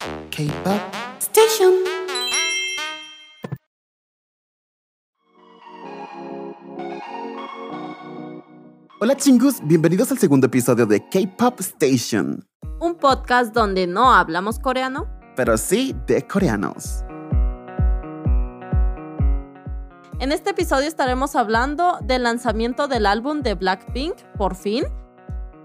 K-Pop Station. Hola chingus, bienvenidos al segundo episodio de K-Pop Station. Un podcast donde no hablamos coreano, pero sí de coreanos. En este episodio estaremos hablando del lanzamiento del álbum de Blackpink, por fin.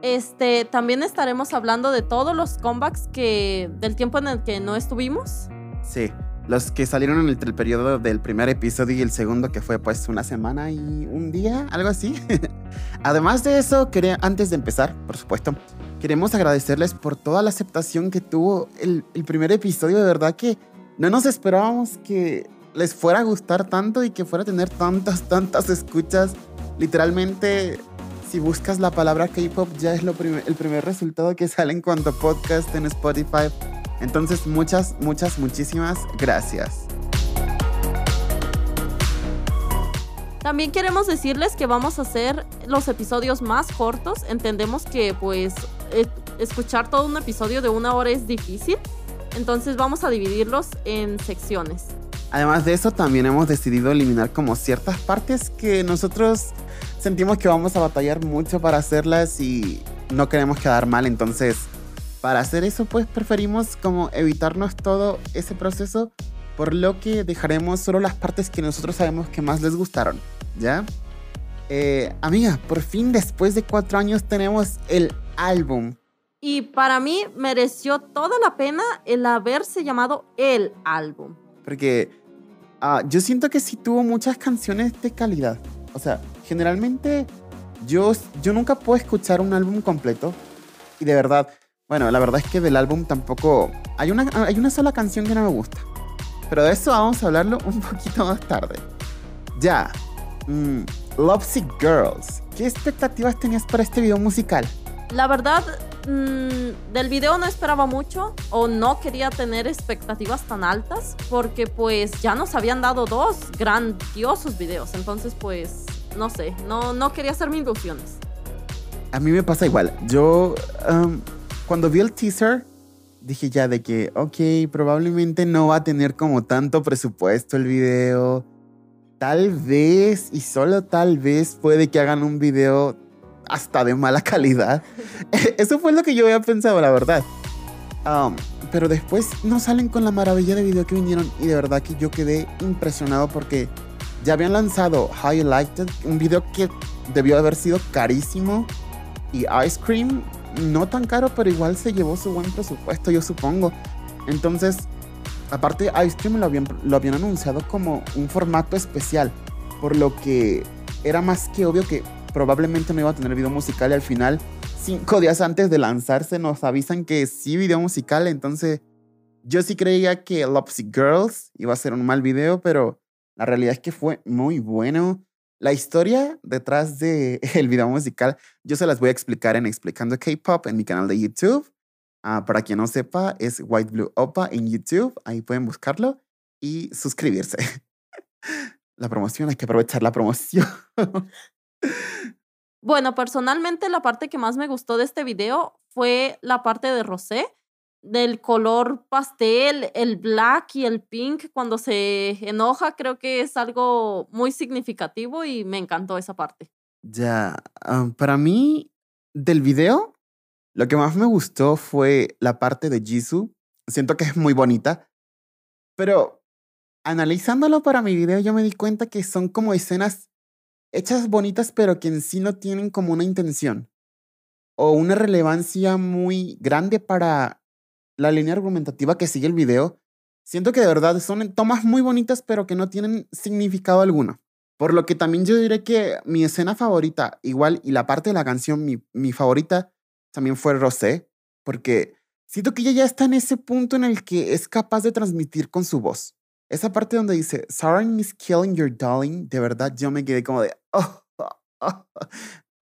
Este, también estaremos hablando de todos los comebacks que del tiempo en el que no estuvimos. Sí, los que salieron en el, periodo del primer episodio y el segundo que fue pues una semana y un día, algo así. Además de eso, quería, antes de empezar, por supuesto, queremos agradecerles por toda la aceptación que tuvo el primer episodio. De verdad que no nos esperábamos que les fuera a gustar tanto y que fuera a tener tantas, tantas escuchas. Literalmente, si buscas la palabra K-pop, ya es el primer resultado que sale en cuanto podcast en Spotify. Entonces, muchas, muchas, muchísimas gracias. También queremos decirles que vamos a hacer los episodios más cortos. Entendemos que pues escuchar todo un episodio de una hora es difícil. Entonces vamos a dividirlos en secciones. Además de eso, también hemos decidido eliminar como ciertas partes que nosotros sentimos que vamos a batallar mucho para hacerlas y no queremos quedar mal. Entonces, para hacer eso, pues preferimos como evitarnos todo ese proceso, por lo que dejaremos solo las partes que nosotros sabemos que más les gustaron, ¿ya? Eh, amiga, por fin después de cuatro años tenemos el álbum. Y para mí mereció toda la pena el haberse llamado el álbum. Porque uh, yo siento que sí tuvo muchas canciones de calidad. O sea, generalmente yo, yo nunca puedo escuchar un álbum completo. Y de verdad, bueno, la verdad es que del álbum tampoco... Hay una, hay una sola canción que no me gusta. Pero de eso vamos a hablarlo un poquito más tarde. Ya. Mm, Lovesick Girls. ¿Qué expectativas tenías para este video musical? La verdad, mmm, del video no esperaba mucho o no quería tener expectativas tan altas porque pues ya nos habían dado dos grandiosos videos. Entonces pues, no sé, no, no quería hacerme ilusiones. A mí me pasa igual. Yo, cuando vi el teaser, dije ya de que, ok, probablemente no va a tener como tanto presupuesto el video. Tal vez, y solo tal vez, puede que hagan un video hasta de mala calidad. Eso fue lo que yo había pensado, la verdad. Pero después no salen con la maravilla de video que vinieron y de verdad que yo quedé impresionado porque ya habían lanzado It, un video que debió haber sido carísimo y Ice Cream no tan caro, pero igual se llevó su buen presupuesto, yo supongo. Entonces, aparte Ice Cream lo habían, lo habían anunciado como un formato especial, por lo que era más que obvio que probablemente no iba a tener video musical y al final, cinco días antes de lanzarse, nos avisan que sí video musical. Entonces, yo sí creía que Lopsy Girls iba a ser un mal video, pero la realidad es que fue muy bueno. La historia detrás del el video musical, yo se las voy a explicar en Explicando K-Pop en mi canal de YouTube. Uh, para quien no sepa, es White Blue Opa en YouTube. Ahí pueden buscarlo y suscribirse. la promoción, hay que aprovechar la promoción. Bueno, personalmente la parte que más me gustó de este video fue la parte de Rosé, del color pastel, el black y el pink cuando se enoja, creo que es algo muy significativo y me encantó esa parte. Ya, um, para mí, del video, lo que más me gustó fue la parte de Jisoo. Siento que es muy bonita, pero analizándolo para mi video yo me di cuenta que son como escenas hechas bonitas, pero que en sí no tienen como una intención o una relevancia muy grande para la línea argumentativa que sigue el video. Siento que de verdad son tomas muy bonitas, pero que no tienen significado alguno. Por lo que también yo diré que mi escena favorita, igual, y la parte de la canción, mi, mi favorita, también fue Rosé, porque siento que ella ya está en ese punto en el que es capaz de transmitir con su voz. Esa parte donde dice, Sorry is killing your darling, de verdad yo me quedé como de, oh, oh,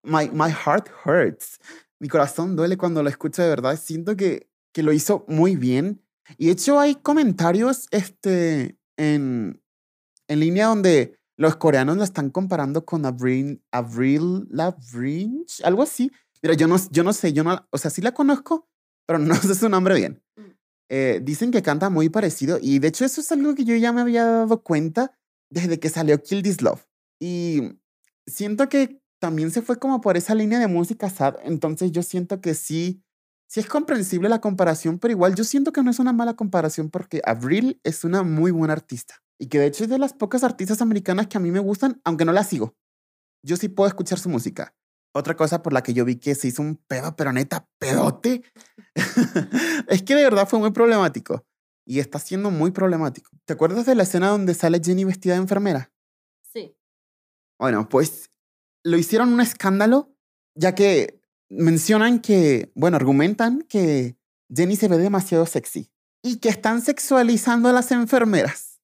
my, my heart hurts. Mi corazón duele cuando lo escucho de verdad. Siento que, que lo hizo muy bien. Y de hecho hay comentarios este, en, en línea donde los coreanos la están comparando con Avril, Avril Lavigne, algo así. Mira, yo no, yo no sé, yo no, o sea, sí la conozco, pero no sé su nombre bien. Eh, dicen que canta muy parecido y de hecho eso es algo que yo ya me había dado cuenta desde que salió Kill This Love. Y siento que también se fue como por esa línea de música sad, entonces yo siento que sí, sí es comprensible la comparación, pero igual yo siento que no es una mala comparación porque Avril es una muy buena artista y que de hecho es de las pocas artistas americanas que a mí me gustan, aunque no la sigo. Yo sí puedo escuchar su música. Otra cosa por la que yo vi que se hizo un pedo, pero neta, pedote, es que de verdad fue muy problemático. Y está siendo muy problemático. ¿Te acuerdas de la escena donde sale Jenny vestida de enfermera? Sí. Bueno, pues lo hicieron un escándalo, ya que mencionan que, bueno, argumentan que Jenny se ve demasiado sexy y que están sexualizando a las enfermeras.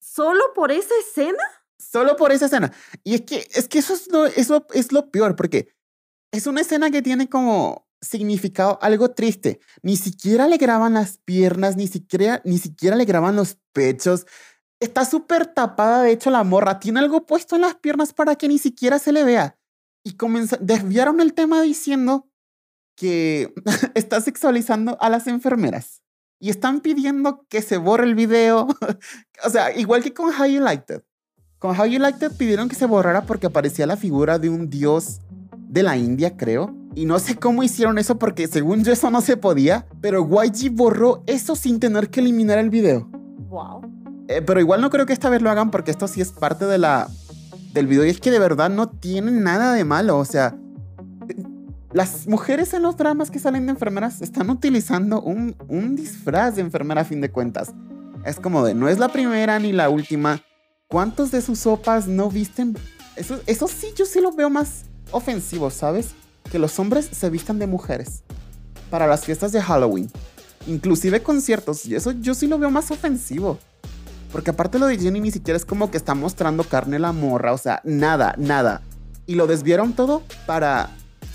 ¿Solo por esa escena? Solo por esa escena. Y es que, es que eso, es lo, eso es lo peor, porque es una escena que tiene como significado algo triste. Ni siquiera le graban las piernas, ni siquiera, ni siquiera le graban los pechos. Está súper tapada, de hecho, la morra. Tiene algo puesto en las piernas para que ni siquiera se le vea. Y desviaron el tema diciendo que está sexualizando a las enfermeras. Y están pidiendo que se borre el video. o sea, igual que con It. Con How You Liked It pidieron que se borrara porque aparecía la figura de un dios de la India, creo. Y no sé cómo hicieron eso porque según yo eso no se podía. Pero YG borró eso sin tener que eliminar el video. Wow. Eh, pero igual no creo que esta vez lo hagan porque esto sí es parte de la, del video. Y es que de verdad no tiene nada de malo. O sea, las mujeres en los dramas que salen de enfermeras están utilizando un, un disfraz de enfermera a fin de cuentas. Es como de, no es la primera ni la última. ¿Cuántos de sus sopas no visten? Eso, sí, yo sí lo veo más ofensivo, ¿sabes? Que los hombres se vistan de mujeres para las fiestas de Halloween. Inclusive conciertos. Y eso yo sí lo veo más ofensivo. Porque aparte lo de Jenny ni siquiera es como que está mostrando carne la morra. O sea, nada, nada. Y lo desviaron todo para...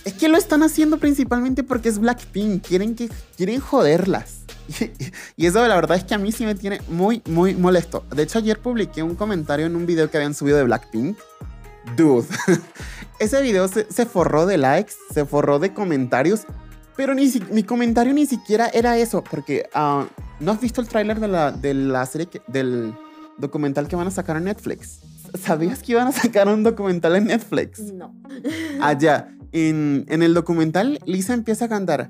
Es que lo están haciendo principalmente porque es Blackpink. Quieren, que, quieren joderlas. Y, eso la verdad es que a mí sí me tiene muy, muy molesto. De hecho, ayer publiqué un comentario en un video que habían subido de Blackpink. Dude. Ese video se, se forró de likes, se forró de comentarios. Pero ni mi comentario ni siquiera era eso. Porque... Uh, ¿No has visto el tráiler de la, de la serie, del documental que van a sacar en Netflix? ¿Sabías que iban a sacar un documental en Netflix? No. Allá, ah, en, en el documental, Lisa empieza a cantar.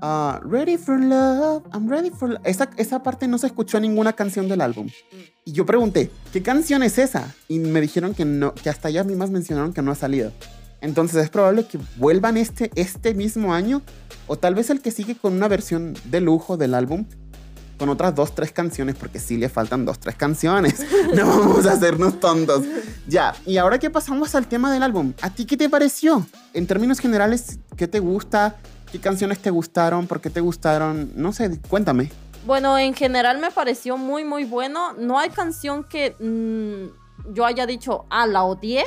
Uh, ready for love, I'm ready for love. Esa, esa parte no se escuchó en ninguna canción del álbum. Y yo pregunté, ¿qué canción es esa? Y me dijeron que no, que hasta ellas mismas mencionaron que no ha salido. Entonces es probable que vuelvan este, este mismo año o tal vez el que sigue con una versión de lujo del álbum con otras dos, tres canciones, porque sí le faltan dos, tres canciones. No vamos a hacernos tontos. Ya, y ahora que pasamos al tema del álbum, ¿a ti qué te pareció? En términos generales, ¿qué te gusta? ¿Qué canciones te gustaron? ¿Por qué te gustaron? No sé, cuéntame. Bueno, en general me pareció muy, muy bueno. No hay canción que mm, yo haya dicho, ah, la odié.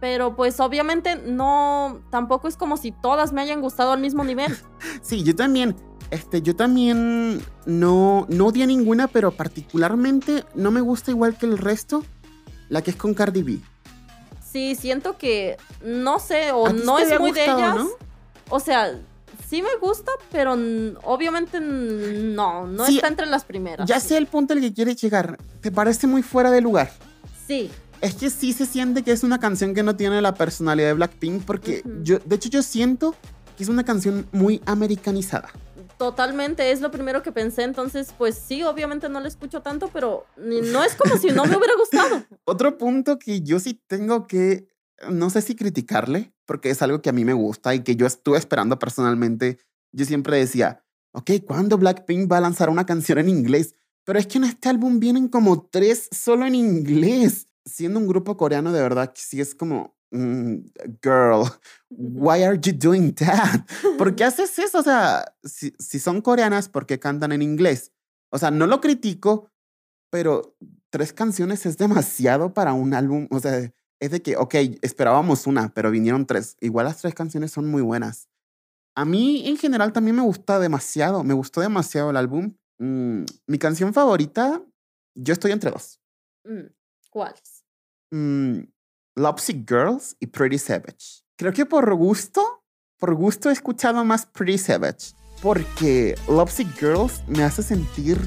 Pero pues obviamente no, tampoco es como si todas me hayan gustado al mismo nivel. sí, yo también. Este, yo también no, no odié ninguna, pero particularmente no me gusta igual que el resto, la que es con Cardi B. Sí, siento que, no sé, o no es muy de ellas. O sea, sí me gusta, pero obviamente no, no está entre las primeras. Ya sé el punto al que quieres llegar. ¿Te parece muy fuera de lugar? Sí. Es que sí se siente que es una canción que no tiene la personalidad de Blackpink, porque yo, de hecho, yo siento que es una canción muy americanizada. Totalmente, es lo primero que pensé. Entonces, pues sí, obviamente no la escucho tanto, pero no es como si no me hubiera gustado. Otro punto que yo sí tengo que, no sé si criticarle, porque es algo que a mí me gusta y que yo estuve esperando personalmente. Yo siempre decía, ok, ¿cuándo Blackpink va a lanzar una canción en inglés? Pero es que en este álbum vienen como tres solo en inglés. Siendo un grupo coreano, de verdad, que sí es como, Mm, girl, why are you doing that? ¿Por qué haces eso? O sea, si, si son coreanas, ¿por qué cantan en inglés? O sea, no lo critico, pero tres canciones es demasiado para un álbum. O sea, es de que, ok, esperábamos una, pero vinieron tres. Igual las tres canciones son muy buenas. A mí en general también me gusta demasiado, me gustó demasiado el álbum. Mm, mi canción favorita, yo estoy entre dos. Mm, ¿Cuáles? Lovesick Girls y Pretty Savage. Creo que por gusto, por gusto he escuchado más Pretty Savage. porque Lovesick Girls me hace sentir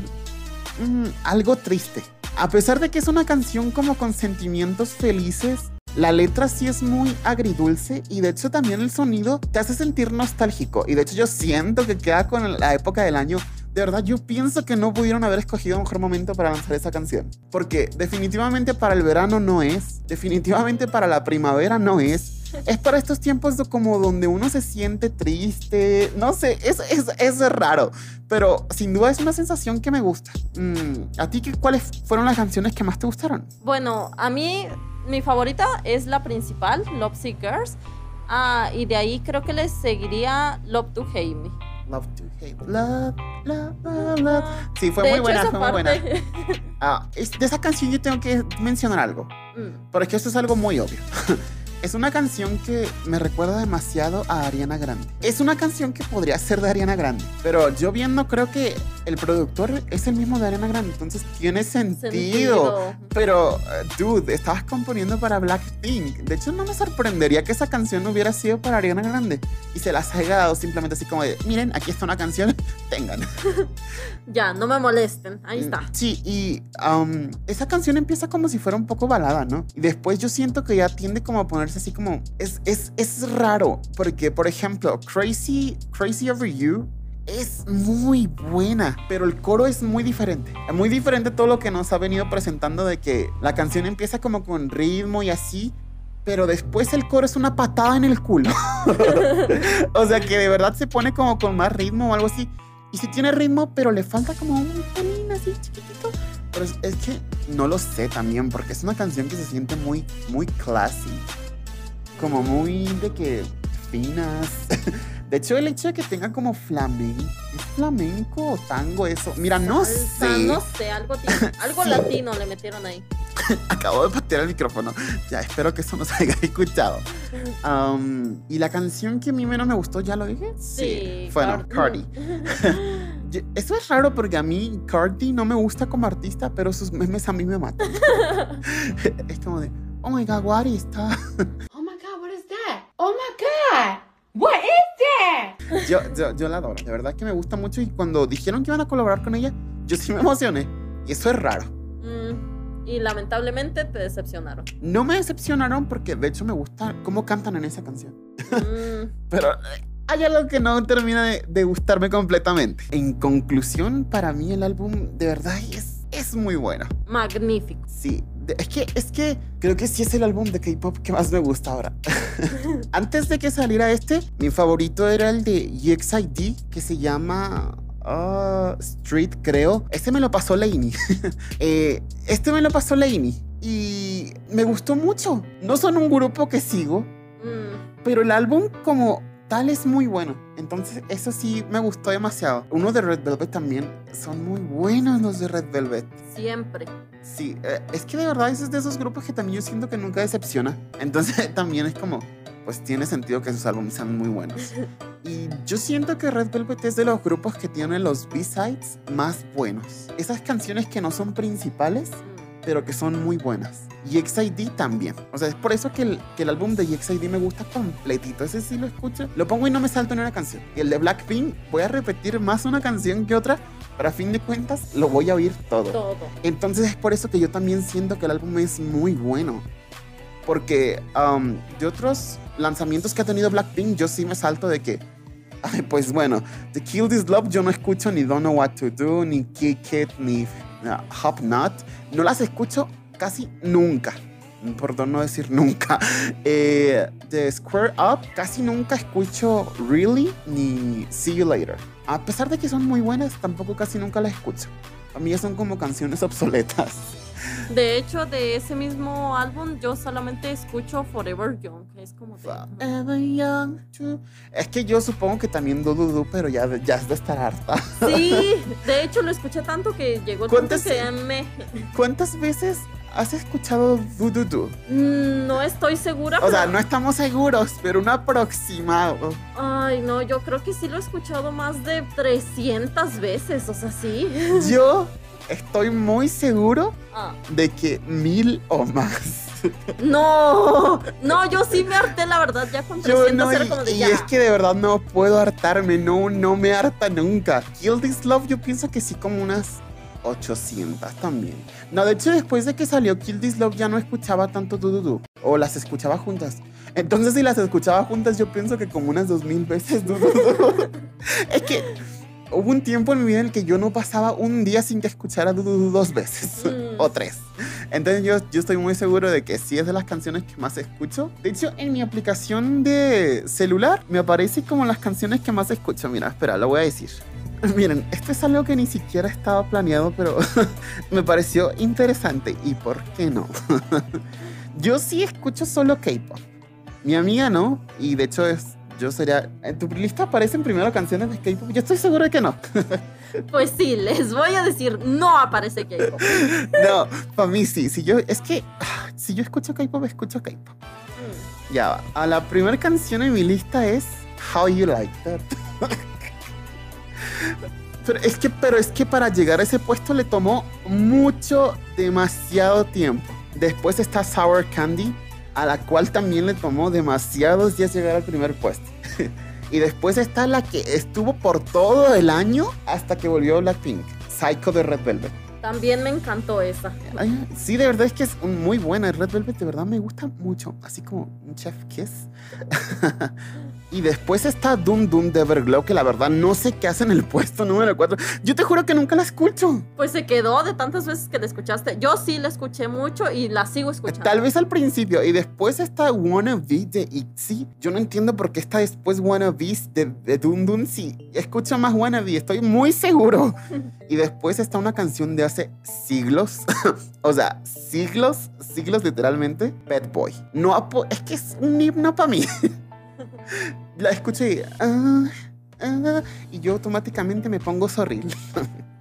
mm, algo triste. A pesar de que es una canción como con sentimientos felices, la letra sí es muy agridulce y de hecho también el sonido te hace sentir nostálgico. Y de hecho yo siento que queda con la época del año. De verdad, yo pienso que no pudieron haber escogido mejor momento para lanzar esa canción. Porque definitivamente para el verano no es, definitivamente para la primavera no es. Es para estos tiempos como donde uno se siente triste. No sé, es, es, es raro. Pero sin duda es una sensación que me gusta. Mm, ¿A ti qué, cuáles fueron las canciones que más te gustaron? Bueno, a mí mi favorita es la principal, Love Girls. Ah, y de ahí creo que les seguiría Love to Hate Me. Love to Hate. Love, love, love, love. Sí, fue De muy hecho, buena, fue muy buena. Ah, es- de esa canción yo tengo que mencionar algo. Mm, Pero es que esto es algo muy obvio. Es una canción que me recuerda demasiado a Ariana Grande. Es una canción que podría ser de Ariana Grande, pero yo viendo creo que el productor es el mismo de Ariana Grande, entonces tiene sentido. sentido. Pero, eh, dude, estabas componiendo para Blackpink. De hecho, no me sorprendería que esa canción hubiera sido para Ariana Grande y se las haya dado simplemente así como de, miren, aquí está una canción, tengan. Ya, no me molesten. Ahí está. Mm, Sí, y um, esa canción empieza como si fuera un poco balada, ¿no? Y después yo siento que ya tiende como a ponerse así como... Es, es, es raro, porque por ejemplo, Crazy, Crazy Over You es muy buena, pero el coro es muy diferente. Es muy diferente todo lo que nos ha venido presentando de que la canción empieza como con ritmo y así. Pero después el coro es una patada en el culo. o sea que de verdad se pone como con más ritmo o algo así. Y sí tiene ritmo, pero le falta como un pelín así chiquitito. Pero es, es que no lo sé también, porque es una canción que se siente muy, muy classy. Como muy de que finas. De hecho, el hecho de que tenga como flamenco, ¿es flamenco o tango eso? Mira, no sé. No sé, algo, tiene- algo Sí. latino le metieron ahí. Acabo de patear el micrófono. Ya, espero que eso no se haya escuchado. Um, y la canción que a mí menos me gustó, ¿ya lo dije? Sí, Bueno, Cardi. Cardi. Yo- Eso es raro porque a mí Cardi no me gusta como artista, pero sus memes a mí me matan. es como de, oh my god, what is that? Oh my god, what is that? Oh my god, what is Yo, yo, yo la adoro, de verdad que me gusta mucho y cuando dijeron que iban a colaborar con ella, yo sí me emocioné. Y eso es raro. Mm, y lamentablemente te decepcionaron. No me decepcionaron porque de hecho me gusta cómo cantan en esa canción. Mm, Pero eh, hay algo que no termina de, de gustarme completamente. En conclusión, para mí el álbum de verdad es, es muy bueno. magnífico. Sí, es que, es que creo que sí es el álbum de K-pop que más me gusta ahora. Antes de que saliera este, mi favorito era el de EXID, que se llama ah, Street, creo. Este me lo pasó Lainey. Eh, este me lo pasó Lainey. Y me gustó mucho. No son un grupo que sigo, Mm, pero el álbum como tal es muy bueno. Entonces eso sí me gustó demasiado. Uno de Red Velvet también. Son muy buenos los de Red Velvet. siempre. Sí, eh, es que de verdad es de esos grupos que también yo siento que nunca decepciona. Entonces también es como, pues tiene sentido que sus álbumes sean muy buenos. Y yo siento que Red Velvet es de los grupos que tienen los B-sides más buenos. Esas canciones que no son principales, pero que son muy buenas. Y XID también. O sea, es por eso que el, que el álbum de XID me gusta completito. Ese sí lo escucho. Lo pongo y no me salto en una canción. Y el de Blackpink, voy a repetir más una canción que otra. Pero a fin de cuentas, lo voy a oír todo. todo. Entonces es por eso que yo también siento que el álbum es muy bueno. Porque um, de otros lanzamientos que ha tenido Blackpink, yo sí me salto de que, pues bueno, The Kill This Love yo no escucho ni Don't Know What to Do, ni Kick It, ni uh, Hop Not. No las escucho casi nunca. Por no decir nunca. Eh, de Square Up casi nunca escucho Really ni See You Later. A pesar de que son muy buenas, tampoco casi nunca las escucho. A mí son como canciones obsoletas. De hecho, de ese mismo álbum, yo solamente escucho Forever Young. Es como. Forever young. Es que yo supongo que también Du Du Du, pero ya, ya es de estar harta. Sí, de hecho lo escuché tanto que llegó el punto ¿Cuántas- que me. ¿Cuántas veces has escuchado Du Du Du? Mm, No estoy segura. O sea, no estamos seguros, pero un aproximado. Ay, no, yo creo que sí lo he escuchado más de 300 veces, o sea, sí. Yo estoy muy seguro Ah, de que mil o más. No, no, yo sí me harté, la verdad, ya con 300 Yo no, y, como de y es que de verdad no puedo hartarme, no, no me harta nunca. Kill This Love yo pienso que sí como unas 800 también. No, de hecho después de que salió Kill This Love ya no escuchaba tanto Du Du Du, o las escuchaba juntas. Entonces si las escuchaba juntas yo pienso que como unas 2000 veces Du Du Du. es que hubo un tiempo en mi vida en el que yo no pasaba un día sin que escuchara Du Du Du dos veces Mm. o tres. Entonces yo, yo estoy muy seguro de que sí es de las canciones que más escucho. De hecho, en mi aplicación de celular me aparece como las canciones que más escucho. Mira, espera, lo voy a decir. Miren, esto es algo que ni siquiera estaba planeado, pero me pareció interesante. ¿Y por qué no? yo sí escucho solo K-pop. Mi amiga no, y de hecho es... Yo sería... ¿En tu lista aparecen primero canciones de K-pop? Yo estoy seguro de que no. Pues sí, les voy a decir, no aparece K-pop. No, para mí sí. Si yo, es que ah, si yo escucho K-pop, escucho K-pop. Mm. Ya va. A la primera canción en mi lista es How You Like That. pero es que, pero es que para llegar a ese puesto le tomó mucho, demasiado tiempo. Después está Sour Candy, a la cual también le tomó demasiados días llegar al primer puesto. y después está la que estuvo por todo el año hasta que volvió Blackpink, Psycho de Red Velvet. También me encantó esa. Ay, sí, de verdad es que es muy buena. Red Velvet de verdad me gusta mucho. Así como un chef kiss. y después está Doom Doom de Everglow, que la verdad no sé qué hace en el puesto número 4. Yo te juro que nunca la escucho. Pues se quedó de tantas veces que la escuchaste. Yo sí la escuché mucho y la sigo escuchando. Tal vez al principio. Y después está Wannabe de ITZY. Yo no entiendo por qué está después Wannabe de, de Doom Doom. Si escucho más Wannabe, estoy muy seguro. y después está una canción de hace siglos. o sea, siglos, siglos literalmente. Bad Boy. No, es que es un himno para mí. La escuché y, ah, ah, y yo automáticamente me pongo sorril.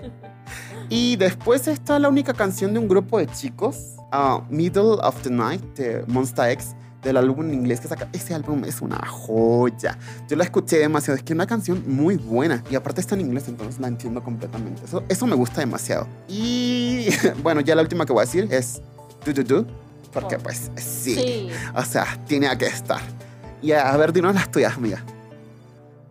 y después está la única canción de un grupo de chicos, ah, Middle of the Night, de Monsta X, del álbum en inglés que saca. Ese álbum es una joya. Yo la escuché demasiado. Es que es una canción muy buena. Y aparte está en inglés, entonces la entiendo completamente. Eso, eso me gusta demasiado. Y bueno, ya la última que voy a decir es Do Do Do. Porque pues sí. Sí. O sea, tiene que estar. Y a, a ver, dinos las tuyas, amiga.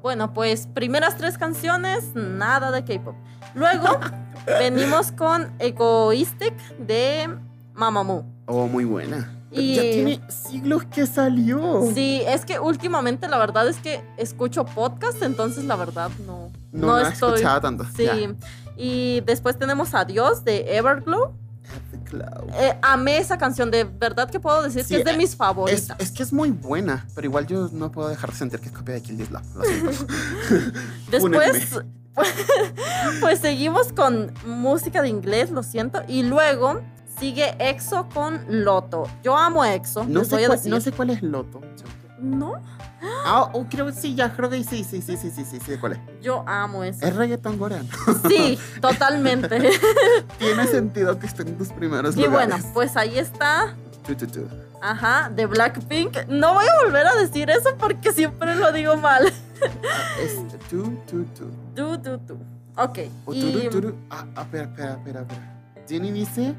Bueno, pues primeras tres canciones, nada de K-pop. Luego venimos con Egoistic de Mamamoo. Oh, muy buena. Y- Ya tiene siglos que salió. Sí, es que últimamente la verdad es que escucho podcast, entonces la verdad no, No, no, estoy. escuchaba tanto. Sí. Y después tenemos Adiós de Everglow. The Cloud. Eh, amé esa canción, de verdad que puedo decir Sí, que es de eh, mis favoritas. es que es muy buena, pero igual yo no puedo dejar de sentir que es copia de Kill This Love. Lo siento. Después, pues seguimos con música de inglés, lo siento. Y luego sigue EXO con Loto. Yo amo a EXO, No sé, cuál, decir. no sé cuál es Loto. No, Ah, oh, creo que sí, ya creo que sí, sí, sí, sí, sí, sí, sí, ¿cuál es? yo amo eso. Es reggaeton coreano. Sí, totalmente. Tiene sentido que esté en tus primeros y bueno, lugares. pues ahí está. Tu, tu, tu. Ajá, de Blackpink. No voy a volver a decir eso porque siempre lo digo mal. Ah, es tu, tu, tu. Du, du, du. Ok. O y-. Ah, ah, espera, espera, espera, espera. Deni ni se,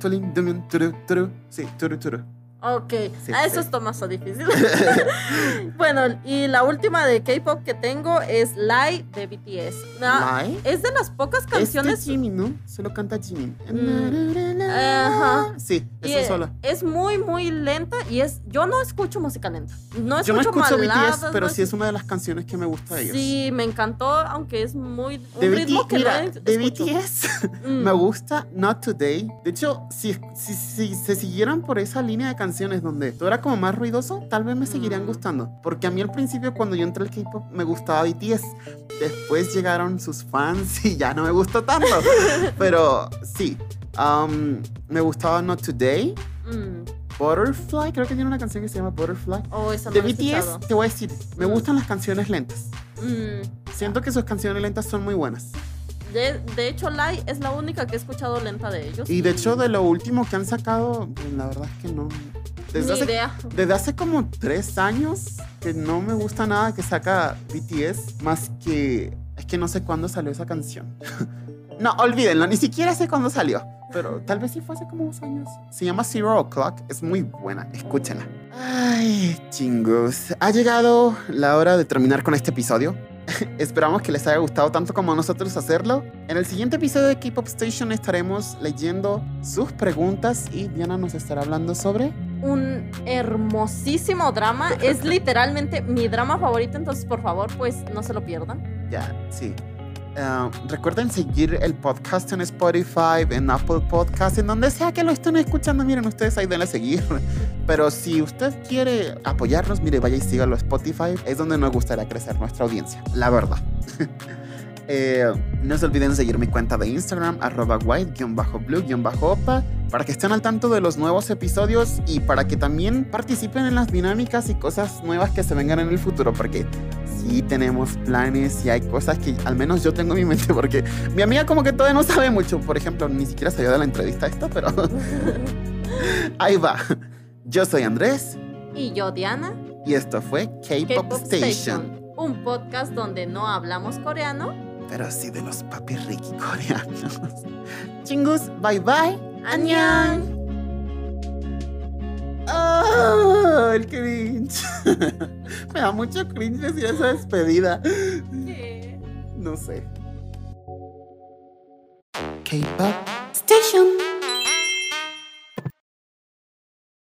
Tulin, idem turu turu, se turu turu. Ok, Sí, ah, eso sí. es Tomaso difícil. bueno, y la última de K-pop que tengo es Lie de BTS. Ah, Lie. es de las pocas Este canciones. Jimmy, ¿no? Solo canta Jimmy. Mm, ajá. Sí, eso es, solo. es muy, muy lenta y es. Yo no escucho música lenta. No escucho Yo no escucho BTS, pero no sí es una de las canciones que me gusta de ellos. Sí, me encantó, aunque es muy. Un De, ritmo BT que mira, no de. BTS Mm. me gusta Not Today. De hecho, si, si, si se siguieran por esa línea de canciones donde todo era como más ruidoso, tal vez me seguirían Mm. gustando. Porque a mí al principio, cuando yo entré al K-pop, me gustaba BTS. Después llegaron sus fans y ya no me gustó tanto. pero sí, um, me gustaba Not Today. Mm. Butterfly, creo que tiene una canción que se llama Butterfly. Oh, esa no De he escuchado. BTS, te voy a decir, me Mm. gustan las canciones lentas. Mm. Siento que sus canciones lentas son muy buenas. De, de hecho, Lie es la única que he escuchado lenta de ellos. Y de hecho, de lo último que han sacado, la verdad es que no. Desde hace, idea. desde hace como tres años que no me gusta nada que saca BTS, más que. Es que no sé cuándo salió esa canción. no, olvídenlo, ni siquiera sé cuándo salió. pero tal vez sí fue hace como dos años. Se llama Zero O'Clock, es muy buena, escúchenla. Ay, chingos. Ha llegado la hora de terminar con este episodio. Esperamos que les haya gustado tanto como a nosotros hacerlo. En el siguiente episodio de K-Pop Station estaremos leyendo sus preguntas y Diana nos estará hablando sobre... Un hermosísimo drama. Es literalmente mi drama favorito, entonces por favor, pues no se lo pierdan. Ya, sí. Uh, recuerden seguir el podcast en Spotify, en Apple Podcast, en donde sea que lo estén escuchando. Miren, ustedes ahí denle a seguir. Pero si usted quiere apoyarnos, mire, vaya y sígalo a Spotify. Es donde nos gustaría crecer nuestra audiencia, la verdad. eh, no se olviden seguir mi cuenta de Instagram, arroba white-blue-opa, para que estén al tanto de los nuevos episodios y para que también participen en las dinámicas y cosas nuevas que se vengan en el futuro, porque sí tenemos planes y hay cosas que al menos yo tengo en mi mente, porque mi amiga como que todavía no sabe mucho. Por ejemplo, ni siquiera salió de la entrevista esto, pero ahí va. Yo soy Andrés. Y yo, Diana. Y esto fue K-Pop Station. Un podcast donde no hablamos coreano. Pero sí de los papi Ricky coreanos. Chingus, bye bye. ¡Annyeong! ¡Oh, el cringe! Me da mucho cringe decir esa despedida. ¿Qué? No sé. K-Pop Station.